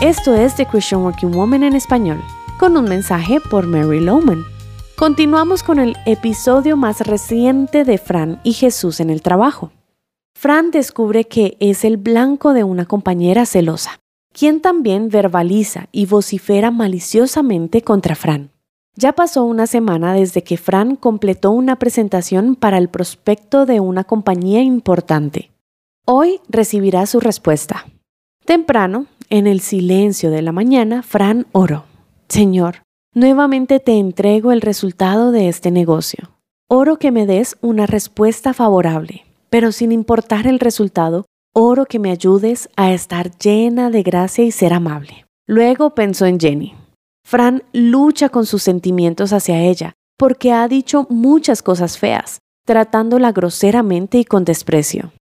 Esto es The Christian Working Woman en español, con un mensaje por Mary Lowman. Continuamos con el episodio más reciente de Fran y Jesús en el trabajo. Fran descubre que es el blanco de una compañera celosa, quien también verbaliza y vocifera maliciosamente contra Fran. Ya pasó una semana desde que Fran completó una presentación para el prospecto de una compañía importante. Hoy recibirá su respuesta. Temprano, en el silencio de la mañana, Fran oró. Señor, nuevamente te entrego el resultado de este negocio. Oro que me des una respuesta favorable, pero sin importar el resultado, oro que me ayudes a estar llena de gracia y ser amable. Luego pensó en Jenny. Fran lucha con sus sentimientos hacia ella porque ha dicho muchas cosas feas, tratándola groseramente y con desprecio.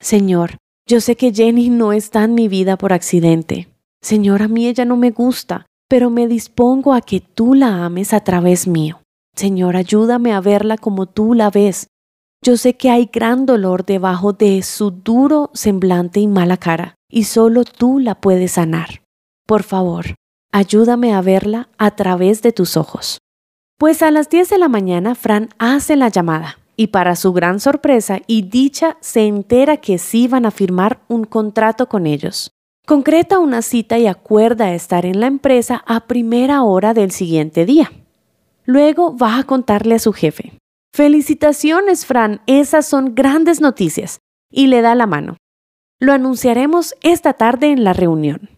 Señor, yo sé que Jenny no está en mi vida por accidente. Señor, a mí ella no me gusta, pero me dispongo a que tú la ames a través mío. Señor, ayúdame a verla como tú la ves. Yo sé que hay gran dolor debajo de su duro semblante y mala cara, y solo tú la puedes sanar. Por favor, Ayúdame a verla a través de tus ojos. Pues a las 10 de la mañana Fran hace la llamada y para su gran sorpresa y dicha se entera que sí van a firmar un contrato con ellos. Concreta una cita y acuerda estar en la empresa a primera hora del siguiente día. Luego va a contarle a su jefe. Felicitaciones, Fran, esas son grandes noticias. Y le da la mano. Lo anunciaremos esta tarde en la reunión.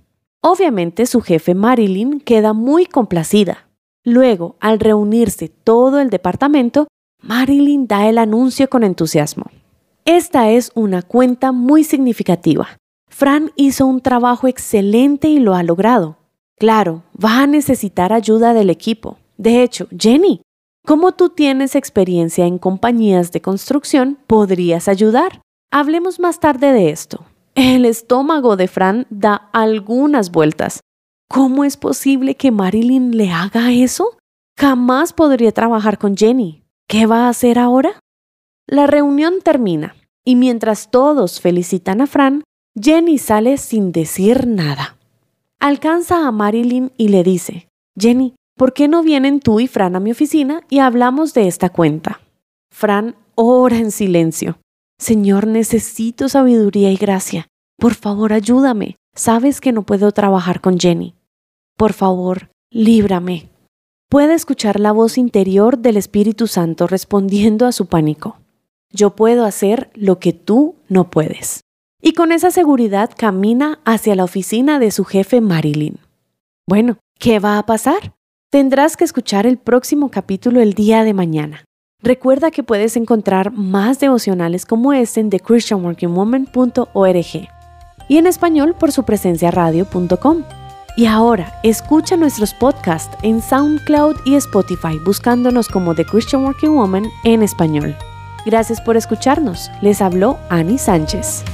Obviamente su jefe Marilyn queda muy complacida. Luego, al reunirse todo el departamento, Marilyn da el anuncio con entusiasmo. Esta es una cuenta muy significativa. Fran hizo un trabajo excelente y lo ha logrado. Claro, va a necesitar ayuda del equipo. De hecho, Jenny, como tú tienes experiencia en compañías de construcción, podrías ayudar. Hablemos más tarde de esto. El estómago de Fran da algunas vueltas. ¿Cómo es posible que Marilyn le haga eso? Jamás podría trabajar con Jenny. ¿Qué va a hacer ahora? La reunión termina y mientras todos felicitan a Fran, Jenny sale sin decir nada. Alcanza a Marilyn y le dice, Jenny, ¿por qué no vienen tú y Fran a mi oficina y hablamos de esta cuenta? Fran ora en silencio. Señor, necesito sabiduría y gracia. Por favor, ayúdame. Sabes que no puedo trabajar con Jenny. Por favor, líbrame. Puede escuchar la voz interior del Espíritu Santo respondiendo a su pánico. Yo puedo hacer lo que tú no puedes. Y con esa seguridad camina hacia la oficina de su jefe Marilyn. Bueno, ¿qué va a pasar? Tendrás que escuchar el próximo capítulo el día de mañana. Recuerda que puedes encontrar más devocionales como este en thechristianworkingwoman.org y en español por su presencia radio.com. Y ahora, escucha nuestros podcasts en SoundCloud y Spotify buscándonos como The Christian Working Woman en español. Gracias por escucharnos. Les habló Annie Sánchez.